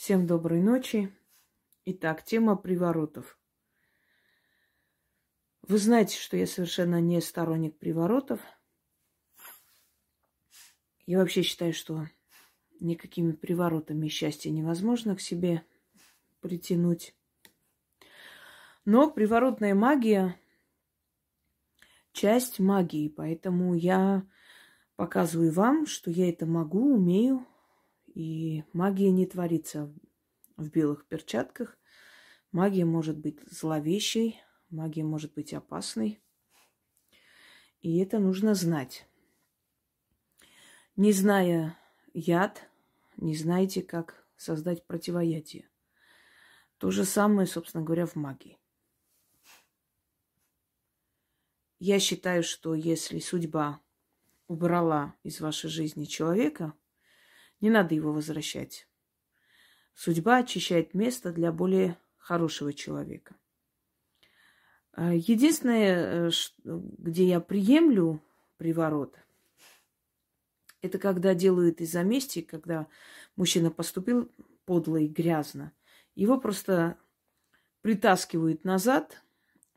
Всем доброй ночи. Итак, тема приворотов. Вы знаете, что я совершенно не сторонник приворотов. Я вообще считаю, что никакими приворотами счастье невозможно к себе притянуть. Но приворотная магия – часть магии, поэтому я показываю вам, что я это могу, умею, и магия не творится в белых перчатках. Магия может быть зловещей, магия может быть опасной. И это нужно знать. Не зная яд, не знаете, как создать противоядие. То же самое, собственно говоря, в магии. Я считаю, что если судьба убрала из вашей жизни человека, не надо его возвращать. Судьба очищает место для более хорошего человека. А, единственное, э, где я приемлю приворот, это когда делают из-за мести, когда мужчина поступил подло и грязно. Его просто притаскивают назад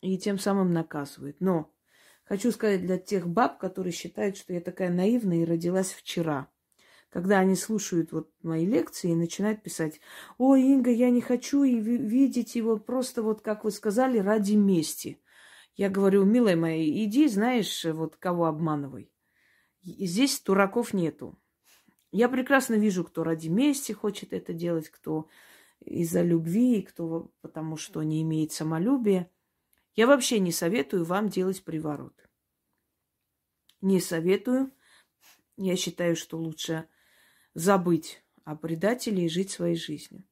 и тем самым наказывают. Но хочу сказать для тех баб, которые считают, что я такая наивная и родилась вчера – когда они слушают вот мои лекции и начинают писать, "Ой, Инга, я не хочу и видеть его просто вот, как вы сказали, ради мести. Я говорю, милая моя, иди, знаешь, вот кого обманывай. Здесь дураков нету. Я прекрасно вижу, кто ради мести хочет это делать, кто из-за любви, кто потому что не имеет самолюбия. Я вообще не советую вам делать приворот. Не советую. Я считаю, что лучше забыть о предателе и жить своей жизнью.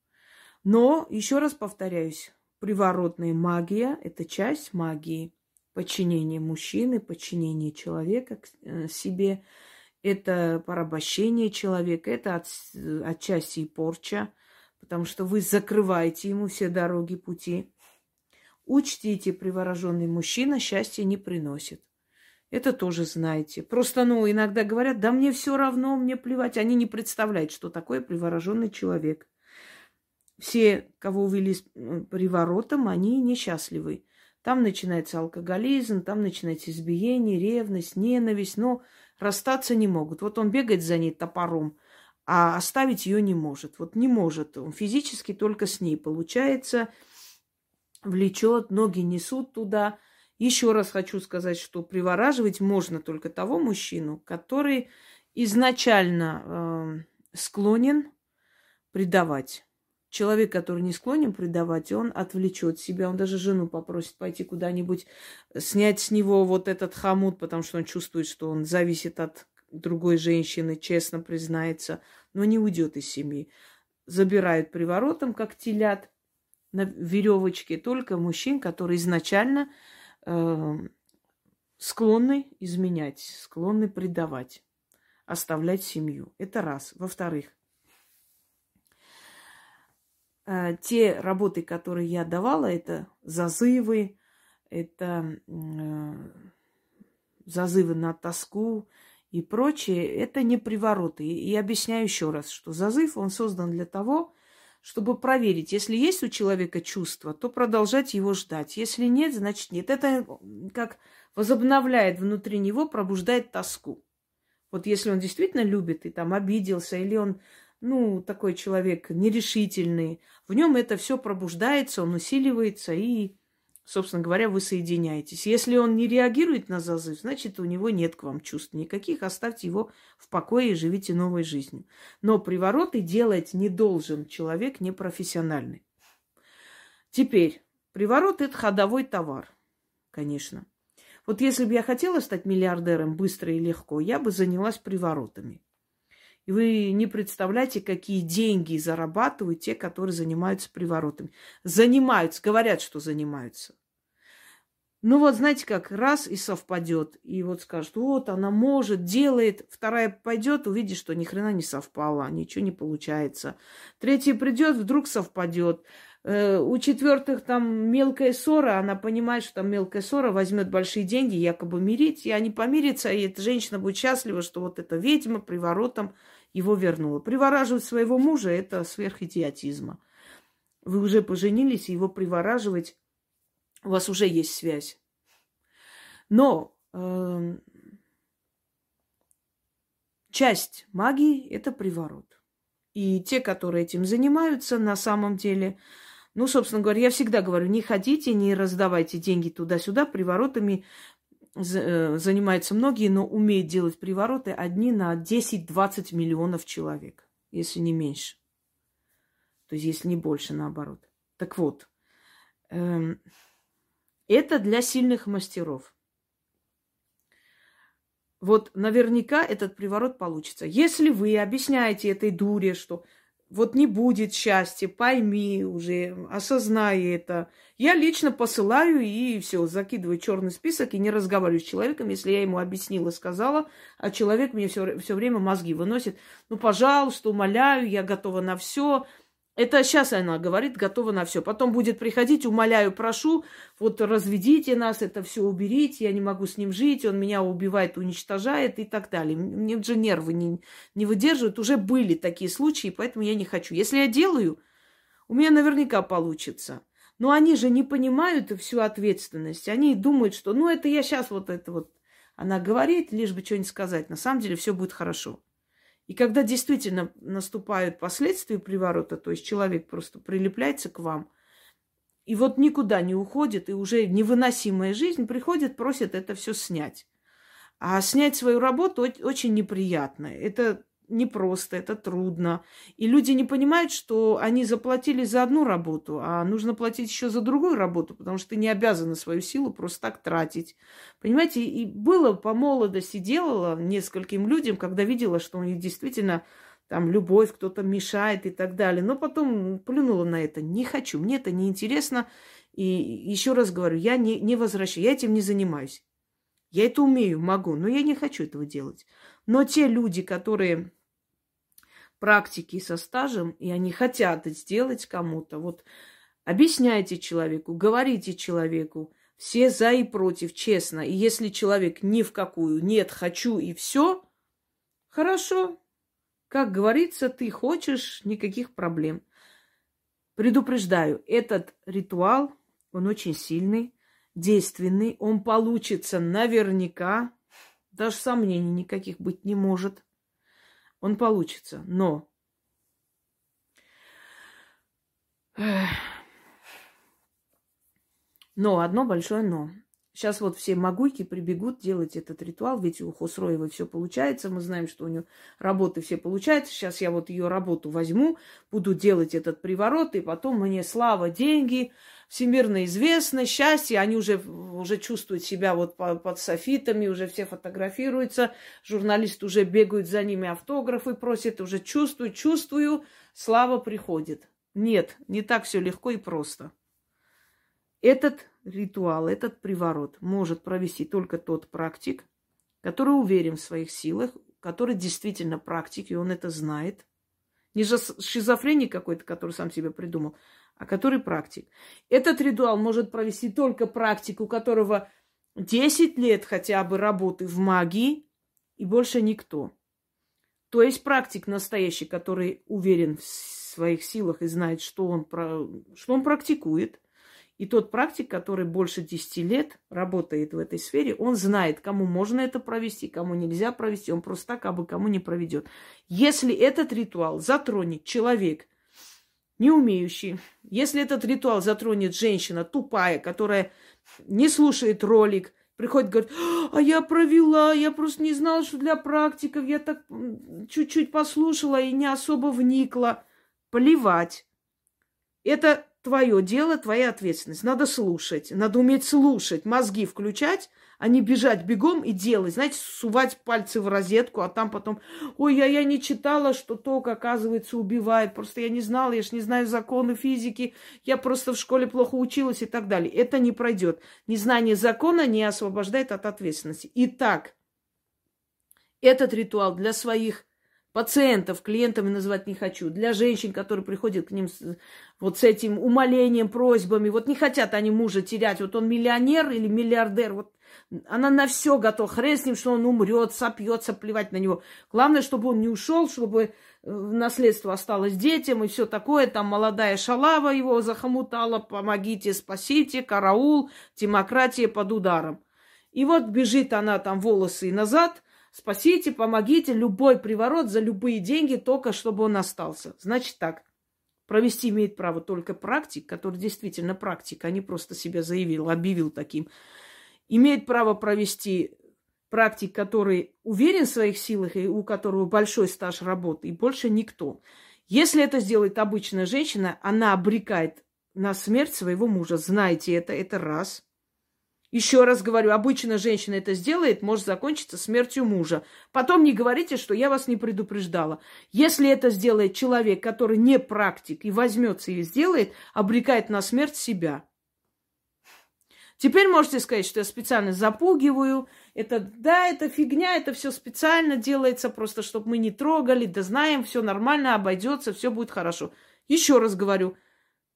Но, еще раз повторяюсь, приворотная магия – это часть магии. Подчинение мужчины, подчинение человека э, себе – это порабощение человека, это от, отчасти и порча, потому что вы закрываете ему все дороги пути. Учтите, привороженный мужчина счастья не приносит. Это тоже знаете. Просто, ну, иногда говорят, да мне все равно, мне плевать. Они не представляют, что такое привороженный человек. Все, кого увели с приворотом, они несчастливы. Там начинается алкоголизм, там начинается избиение, ревность, ненависть, но расстаться не могут. Вот он бегает за ней топором, а оставить ее не может. Вот не может. Он физически только с ней получается, влечет, ноги несут туда – еще раз хочу сказать, что привораживать можно только того мужчину, который изначально э, склонен предавать. Человек, который не склонен предавать, он отвлечет себя, он даже жену попросит пойти куда-нибудь, снять с него вот этот хомут, потому что он чувствует, что он зависит от другой женщины, честно признается, но не уйдет из семьи. Забирают приворотом, как телят на веревочке, только мужчин, которые изначально э, склонны изменять, склонны предавать, оставлять семью. Это раз. Во-вторых, э, те работы, которые я давала, это зазывы, это э, зазывы на тоску и прочее, это не привороты. И объясняю еще раз, что зазыв, он создан для того, чтобы проверить, если есть у человека чувство, то продолжать его ждать. Если нет, значит нет. Это как возобновляет внутри него, пробуждает тоску. Вот если он действительно любит и там обиделся, или он, ну, такой человек нерешительный, в нем это все пробуждается, он усиливается и собственно говоря, вы соединяетесь. Если он не реагирует на зазыв, значит, у него нет к вам чувств никаких. Оставьте его в покое и живите новой жизнью. Но привороты делать не должен человек непрофессиональный. Теперь, приворот – это ходовой товар, конечно. Вот если бы я хотела стать миллиардером быстро и легко, я бы занялась приворотами. И вы не представляете, какие деньги зарабатывают те, которые занимаются приворотами. Занимаются, говорят, что занимаются. Ну вот, знаете как, раз и совпадет. И вот скажет, вот она может, делает. Вторая пойдет, увидит, что ни хрена не совпало, ничего не получается. Третья придет, вдруг совпадет. Э, у четвертых там мелкая ссора, она понимает, что там мелкая ссора, возьмет большие деньги, якобы мирить, и они помирятся, и эта женщина будет счастлива, что вот эта ведьма приворотом его вернула. Привораживать своего мужа – это сверхидиотизма. Вы уже поженились, его привораживать, у вас уже есть связь. Но э, часть магии – это приворот. И те, которые этим занимаются, на самом деле, ну, собственно говоря, я всегда говорю, не ходите, не раздавайте деньги туда-сюда, приворотами занимаются многие, но умеют делать привороты одни на 10-20 миллионов человек, если не меньше. То есть, если не больше, наоборот. Так вот, эм, это для сильных мастеров вот наверняка этот приворот получится. Если вы объясняете этой дуре, что вот не будет счастья, пойми уже, осознай это. Я лично посылаю и все, закидываю черный список и не разговариваю с человеком, если я ему объяснила, сказала, а человек мне все, все время мозги выносит. Ну, пожалуйста, умоляю, я готова на все. Это сейчас она говорит, готова на все. Потом будет приходить, умоляю, прошу, вот разведите нас, это все уберите, я не могу с ним жить, он меня убивает, уничтожает и так далее. Мне же нервы не, не выдерживают. Уже были такие случаи, поэтому я не хочу. Если я делаю, у меня наверняка получится. Но они же не понимают всю ответственность. Они думают, что ну это я сейчас вот это вот. Она говорит, лишь бы что-нибудь сказать. На самом деле все будет хорошо. И когда действительно наступают последствия приворота, то есть человек просто прилепляется к вам, и вот никуда не уходит, и уже невыносимая жизнь приходит, просит это все снять. А снять свою работу очень неприятно. Это непросто, это трудно. И люди не понимают, что они заплатили за одну работу, а нужно платить еще за другую работу, потому что ты не обязана свою силу просто так тратить. Понимаете, и было по молодости, делала нескольким людям, когда видела, что у них действительно там любовь, кто-то мешает и так далее. Но потом плюнула на это. Не хочу, мне это не интересно. И еще раз говорю, я не, не возвращаю, я этим не занимаюсь. Я это умею, могу, но я не хочу этого делать. Но те люди, которые практики со стажем, и они хотят сделать кому-то. Вот объясняйте человеку, говорите человеку, все за и против, честно. И если человек ни в какую, нет, хочу и все, хорошо. Как говорится, ты хочешь, никаких проблем. Предупреждаю, этот ритуал, он очень сильный, действенный, он получится наверняка, даже сомнений никаких быть не может он получится. Но но, одно большое но. Сейчас вот все могуйки прибегут делать этот ритуал, ведь у Хосроевой все получается, мы знаем, что у нее работы все получаются. Сейчас я вот ее работу возьму, буду делать этот приворот, и потом мне слава, деньги, всемирно известно, счастье, они уже, уже чувствуют себя вот под софитами, уже все фотографируются, журналисты уже бегают за ними, автографы просят, уже чувствую, чувствую, слава приходит. Нет, не так все легко и просто. Этот ритуал, этот приворот может провести только тот практик, который уверен в своих силах, который действительно практик, и он это знает. Не шизофреник какой-то, который сам себе придумал, а который практик. Этот ритуал может провести только практик, у которого 10 лет хотя бы работы в магии, и больше никто. То есть практик настоящий, который уверен в своих силах и знает, что он, что он практикует – и тот практик, который больше 10 лет работает в этой сфере, он знает, кому можно это провести, кому нельзя провести. Он просто так абы кому не проведет. Если этот ритуал затронет человек, не умеющий, если этот ритуал затронет женщина тупая, которая не слушает ролик, приходит, говорит, а я провела, я просто не знала, что для практиков, я так чуть-чуть послушала и не особо вникла. Плевать. Это твое дело, твоя ответственность. Надо слушать, надо уметь слушать, мозги включать, а не бежать бегом и делать. Знаете, сувать пальцы в розетку, а там потом, ой, я, я не читала, что ток, оказывается, убивает. Просто я не знала, я ж не знаю законы физики, я просто в школе плохо училась и так далее. Это не пройдет. Незнание закона не освобождает от ответственности. Итак, этот ритуал для своих пациентов, клиентами называть не хочу, для женщин, которые приходят к ним с, вот с этим умолением, просьбами, вот не хотят они мужа терять, вот он миллионер или миллиардер, вот Она на все готова. Хрен с ним, что он умрет, сопьется, плевать на него. Главное, чтобы он не ушел, чтобы э, наследство осталось детям и все такое. Там молодая шалава его захомутала. Помогите, спасите, караул, демократия под ударом. И вот бежит она там волосы назад. Спасите, помогите, любой приворот за любые деньги, только чтобы он остался. Значит так, Провести имеет право только практик, который действительно практик, а не просто себя заявил, объявил таким. Имеет право провести практик, который уверен в своих силах и у которого большой стаж работы, и больше никто. Если это сделает обычная женщина, она обрекает на смерть своего мужа. Знайте это, это раз. Еще раз говорю, обычно женщина это сделает, может закончиться смертью мужа. Потом не говорите, что я вас не предупреждала. Если это сделает человек, который не практик и возьмется и сделает, обрекает на смерть себя. Теперь можете сказать, что я специально запугиваю. Это, да, это фигня, это все специально делается, просто чтобы мы не трогали, да знаем, все нормально, обойдется, все будет хорошо. Еще раз говорю,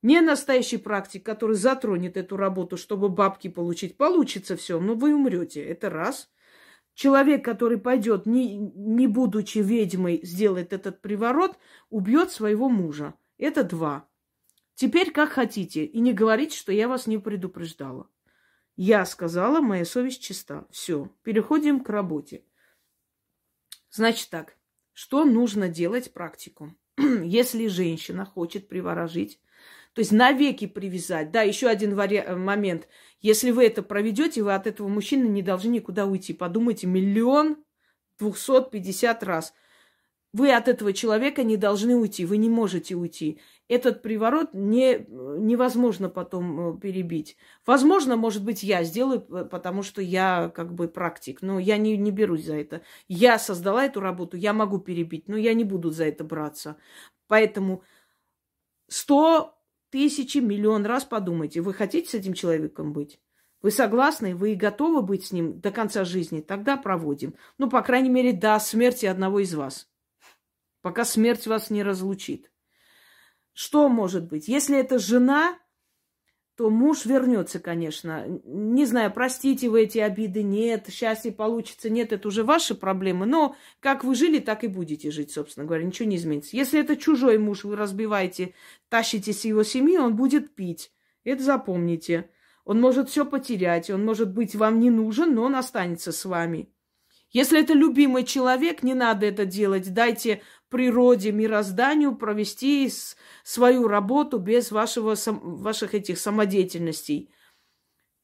не настоящий практик, который затронет эту работу, чтобы бабки получить. Получится все, но вы умрете. Это раз. Человек, который пойдет, не, не будучи ведьмой, сделает этот приворот, убьет своего мужа. Это два. Теперь как хотите. И не говорите, что я вас не предупреждала. Я сказала, моя совесть чиста. Все, переходим к работе. Значит так, что нужно делать практику? Если женщина хочет приворожить то есть навеки привязать. Да, еще один вари... Э, момент. Если вы это проведете, вы от этого мужчины не должны никуда уйти. Подумайте, миллион двухсот пятьдесят раз. Вы от этого человека не должны уйти, вы не можете уйти. Этот приворот не, невозможно потом э, перебить. Возможно, может быть, я сделаю, потому что я как бы практик, но я не, не берусь за это. Я создала эту работу, я могу перебить, но я не буду за это браться. Поэтому сто тысячи, миллион раз подумайте, вы хотите с этим человеком быть? Вы согласны? Вы готовы быть с ним до конца жизни? Тогда проводим. Ну, по крайней мере, до смерти одного из вас. Пока смерть вас не разлучит. Что может быть? Если это жена, то муж вернется, конечно. Не знаю, простите вы эти обиды, нет, счастье получится, нет, это уже ваши проблемы. Но как вы жили, так и будете жить, собственно говоря, ничего не изменится. Если это чужой муж, вы разбиваете, тащите с его семьи, он будет пить. Это запомните. Он может все потерять, он может быть вам не нужен, но он останется с вами. Если это любимый человек, не надо это делать. Дайте природе, мирозданию провести свою работу без вашего, ваших этих самодеятельностей.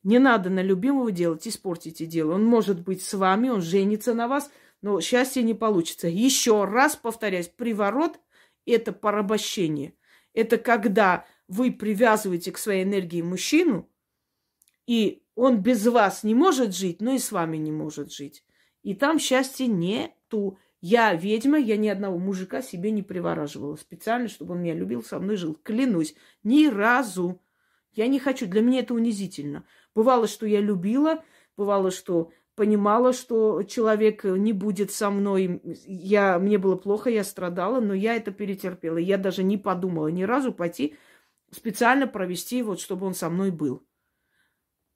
Не надо на любимого делать, испортите дело. Он может быть с вами, он женится на вас, но счастье не получится. Еще раз повторяюсь, приворот – это порабощение. Это когда вы привязываете к своей энергии мужчину, и он без вас не может жить, но и с вами не может жить. И там счастья нету. Я ведьма, я ни одного мужика себе не привораживала специально, чтобы он меня любил, со мной жил. Клянусь, ни разу. Я не хочу, для меня это унизительно. Бывало, что я любила, бывало, что понимала, что человек не будет со мной. Я, мне было плохо, я страдала, но я это перетерпела. Я даже не подумала ни разу пойти специально провести, вот, чтобы он со мной был.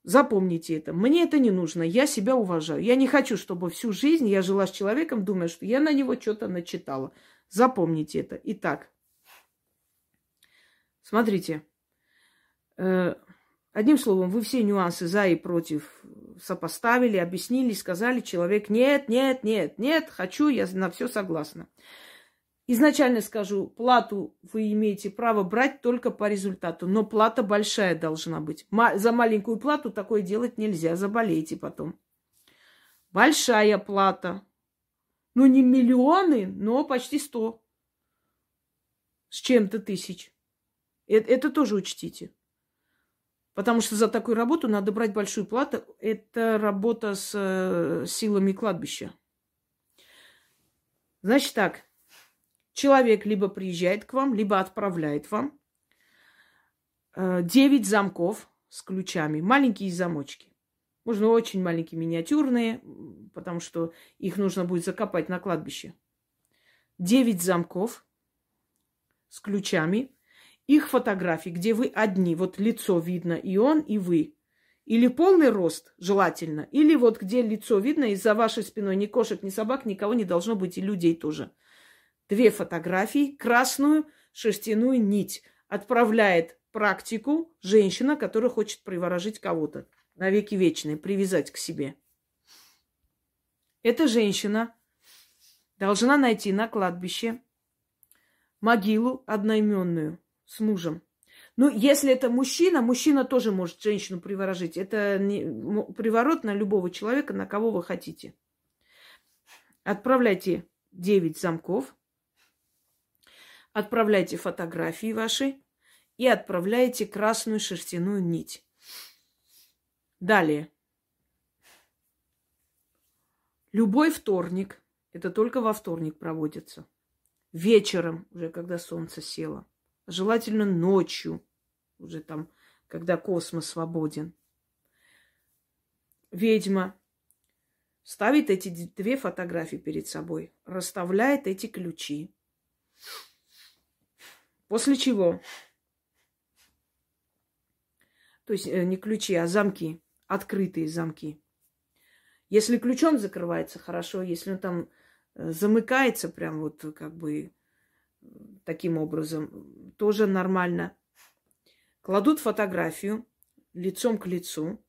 Запомните это. Мне это не нужно. Я себя уважаю. Я не хочу, чтобы всю жизнь я жила с человеком, думая, что я на него что-то начитала. Запомните это. Итак, смотрите. Э, одним словом, вы все нюансы за и против сопоставили, объяснили, сказали, человек нет, нет, нет, нет, хочу, я на все согласна. Изначально скажу, плату вы имеете право брать только по результату, но плата большая должна быть. За маленькую плату такое делать нельзя, заболеете потом. Большая плата. Ну, не миллионы, но почти сто. С чем-то тысяч. Это, это тоже учтите. Потому что за такую работу надо брать большую плату. Это работа с э, силами кладбища. Значит так, Человек либо приезжает к вам, либо отправляет вам э, девять замков с ключами, маленькие замочки. Можно очень маленькие, миниатюрные, потому что их нужно будет закопать на кладбище. Девять замков с ключами, их фотографии, где вы одни, вот лицо видно, и он, и вы. Или полный рост, желательно, или вот где лицо видно, из-за вашей спиной ни кошек, ни собак, никого не должно быть, и людей тоже. Две фотографии, красную шерстяную нить. Отправляет практику женщина, которая хочет приворожить кого-то на веки вечные, привязать к себе. Эта женщина должна найти на кладбище могилу одноименную с мужем. Ну, если это мужчина, мужчина тоже может женщину приворожить. Это не, приворот на любого человека, на кого вы хотите. Отправляйте 9 замков, отправляйте фотографии ваши и отправляйте красную шерстяную нить. Далее. Любой вторник, это только во вторник проводится, вечером, уже когда солнце село, желательно ночью, уже там, когда космос свободен. Ведьма ставит эти две фотографии перед собой, расставляет эти ключи. После чего, то есть э, не ключи, а замки, открытые замки. Если ключом закрывается, хорошо. Если он там э, замыкается прям вот как бы таким образом, тоже нормально. Кладут фотографию лицом к лицу.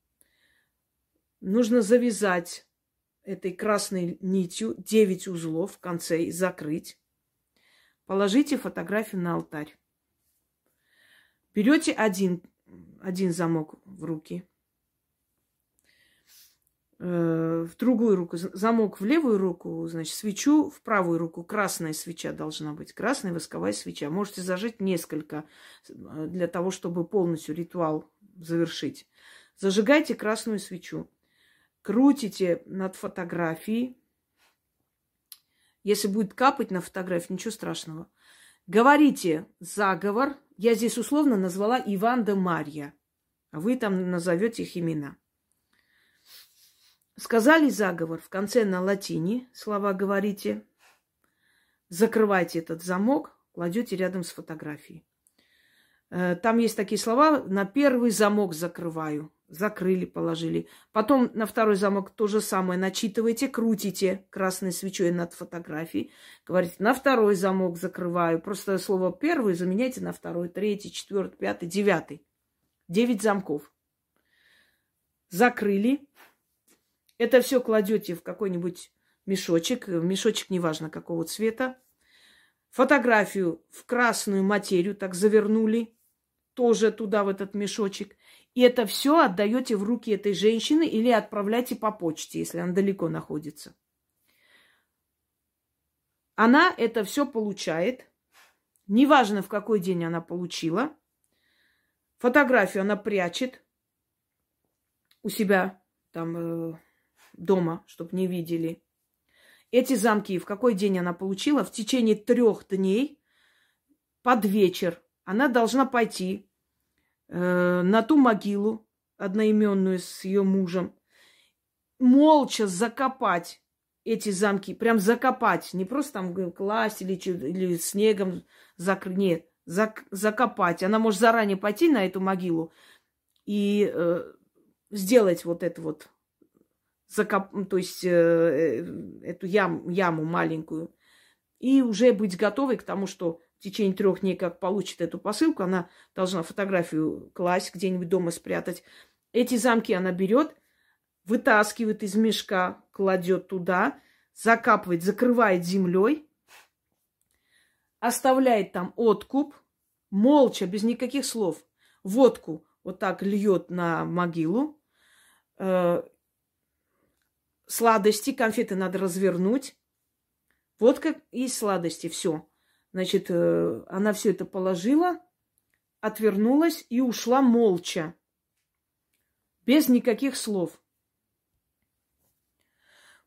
Нужно завязать этой красной нитью 9 узлов в конце и закрыть. Положите фотографию на алтарь. Берете один, один замок в руки – Э, в другую руку, замок в левую руку, значит, свечу в правую руку. Красная свеча должна быть, красная восковая свеча. Можете зажечь несколько э, для того, чтобы полностью ритуал завершить. Зажигайте красную свечу. Крутите над фотографией. Если будет капать на фотографии, ничего страшного. Говорите заговор. Я здесь условно назвала Иван да Марья. А вы там назовете их имена. Сказали заговор в конце на латине, слова говорите. Закрывайте этот замок, кладете рядом с фотографией. Э, там есть такие слова, на первый замок закрываю. Закрыли, положили. Потом на второй замок то же самое начитываете, крутите красной свечой над фотографией. Говорите, на второй замок закрываю. Просто слово первый заменяйте на второй, третий, четвертый, пятый, девятый. Девять замков. Закрыли. Это все кладете в какой-нибудь мешочек, мешочек неважно какого цвета. Фотографию в красную материю так завернули, тоже туда, в этот мешочек. И это все отдаете в руки этой женщины или отправляйте по почте, если она далеко находится. Она это все получает. Неважно, в какой день она получила. Фотографию она прячет у себя там э, дома, чтобы не видели. Эти замки в какой день она получила? В течение трех дней под вечер она должна пойти э, на ту могилу одноименную с ее мужем, молча закопать эти замки, прям закопать, не просто там класть или, или снегом закрыть, нет, зак, закопать. Она может заранее пойти на эту могилу и э, сделать вот это вот закоп... то есть э, э, эту ям... яму маленькую, и уже быть готовой к тому, что в течение трех дней, как получит эту посылку, она должна фотографию класть, где-нибудь дома спрятать. Эти замки она берет, вытаскивает из мешка, кладет туда, закапывает, закрывает землей, оставляет там откуп, молча, без никаких слов, водку вот так льет на могилу, э, сладости, конфеты надо развернуть. Вот как и сладости, все. Значит, э, она все это положила, отвернулась и ушла молча, без никаких слов.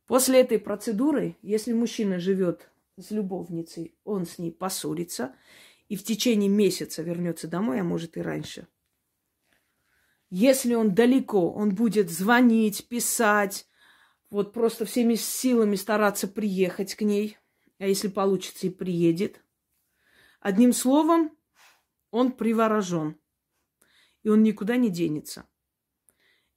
После этой процедуры, если мужчина живет с любовницей, он с ней поссорится и в течение месяца вернется домой, а может и раньше. Если он далеко, он будет звонить, писать, вот просто всеми силами стараться приехать к ней, а если получится и приедет. Одним словом, он приворожен, и он никуда не денется.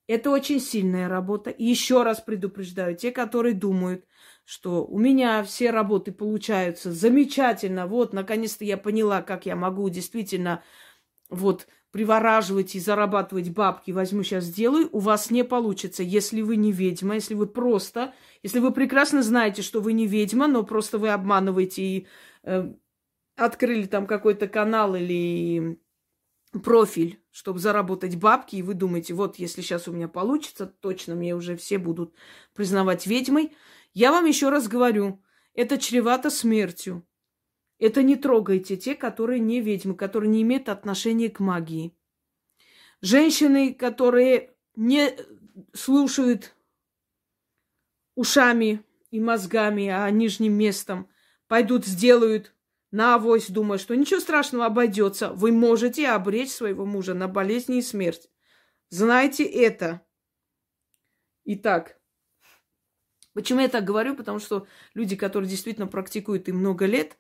Это очень сильная работа. И еще раз предупреждаю, те, которые думают, что у меня все работы получаются замечательно, вот, наконец-то я поняла, как я могу действительно вот привораживать и зарабатывать бабки, возьму сейчас сделаю, у вас не получится, если вы не ведьма, если вы просто, если вы прекрасно знаете, что вы не ведьма, но просто вы обманываете и э, открыли там какой-то канал или профиль, чтобы заработать бабки, и вы думаете, вот если сейчас у меня получится, точно мне уже все будут признавать ведьмой. Я вам еще раз говорю, это чревато смертью. Это не трогайте те, которые не ведьмы, которые не имеют отношения к магии. Женщины, которые не слушают ушами и мозгами, а нижним местом, пойдут, сделают на авось, думая, что ничего страшного обойдется. Вы можете обречь своего мужа на болезни и смерть. Знайте это. Итак, почему я так говорю? Потому что люди, которые действительно практикуют и много лет,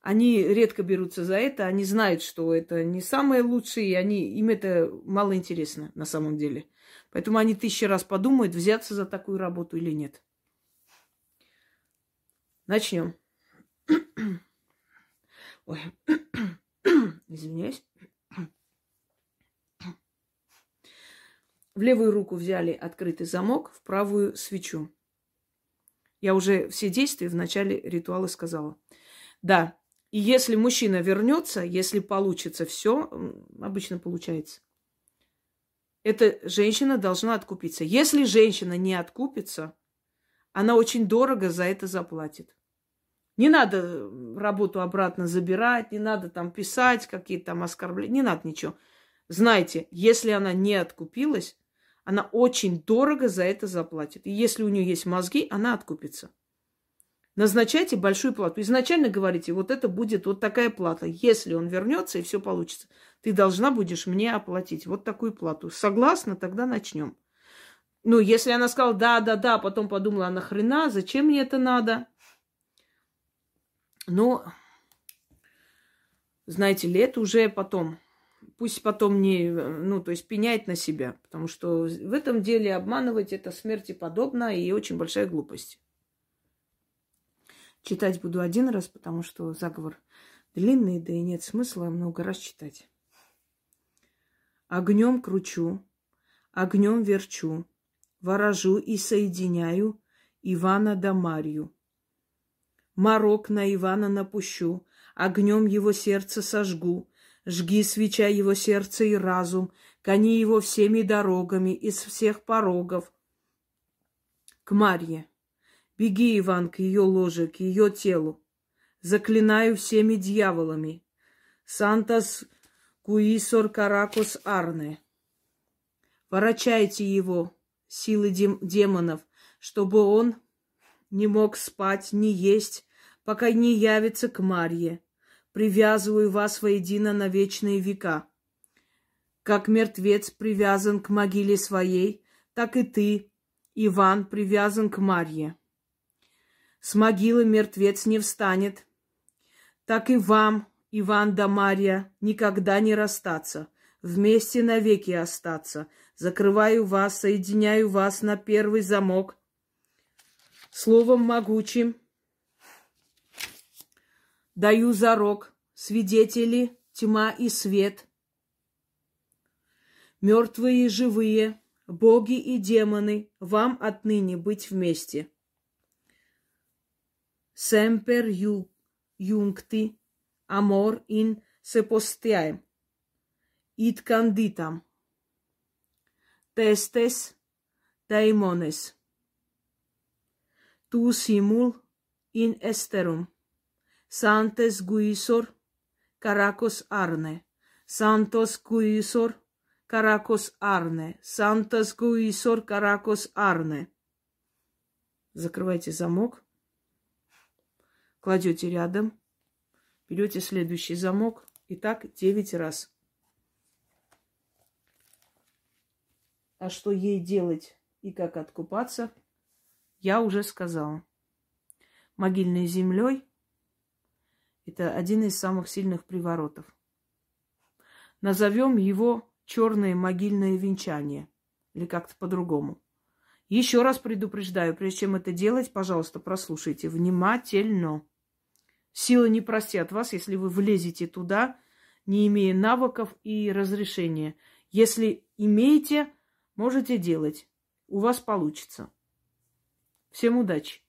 они редко берутся за это, они знают, что это не самое лучшее, и они, им это мало интересно на самом деле. Поэтому они тысячи раз подумают, взяться за такую работу или нет. Начнем. Ой, извиняюсь. В левую руку взяли открытый замок, в правую свечу. Я уже все действия в начале ритуала сказала. Да, и если мужчина вернется, если получится все, обычно получается, эта женщина должна откупиться. Если женщина не откупится, она очень дорого за это заплатит. Не надо работу обратно забирать, не надо там писать какие-то там оскорбления, не надо ничего. Знайте, если она не откупилась, она очень дорого за это заплатит. И если у нее есть мозги, она откупится. Назначайте большую плату. Изначально говорите, вот это будет вот такая плата. Если он вернется и все получится, ты должна будешь мне оплатить вот такую плату. Согласна? Тогда начнем. Ну, если она сказала да, да, да, потом подумала, а нахрена, зачем мне это надо? Но, знаете ли, это уже потом. Пусть потом не, ну, то есть пеняет на себя. Потому что в этом деле обманывать это смерти подобно и очень большая глупость. Читать буду один раз, потому что заговор длинный, да и нет смысла много раз читать. Огнем кручу, огнем верчу, ворожу и соединяю Ивана да Марью. Морок на Ивана напущу, огнем его сердце сожгу. Жги свеча его сердце и разум, кони его всеми дорогами из всех порогов. К Марье. Беги, Иван, к ее ложе, к ее телу. Заклинаю всеми дьяволами. Сантас Куисор Каракос Арне. Ворочайте его, силы дем- демонов, чтобы он не мог спать, не есть, пока не явится к Марье. Привязываю вас воедино на вечные века. Как мертвец привязан к могиле своей, так и ты, Иван, привязан к Марье. С могилы мертвец не встанет, так и вам, Иван да Марья, никогда не расстаться, вместе навеки остаться. Закрываю вас, соединяю вас на первый замок — словом могучим даю зарок, свидетели, тьма и свет, мертвые и живые, боги и демоны, вам отныне быть вместе. Семпер ю, юнкти, амор ин сепостиаем, ит кандитам, тестес, daimones tu simul in esterum. Santes guisor caracos arne. Santos guisor caracos арне. Сантос гуисор каракос арне. Закрывайте замок. Кладете рядом. Берете следующий замок. И так девять раз. А что ей делать и как откупаться – я уже сказала. Могильной землей – это один из самых сильных приворотов. Назовем его черное могильное венчание. или как-то по-другому. Еще раз предупреждаю, прежде чем это делать, пожалуйста, прослушайте внимательно. Сила не простят вас, если вы влезете туда, не имея навыков и разрешения. Если имеете, можете делать. У вас получится. Всем удачи!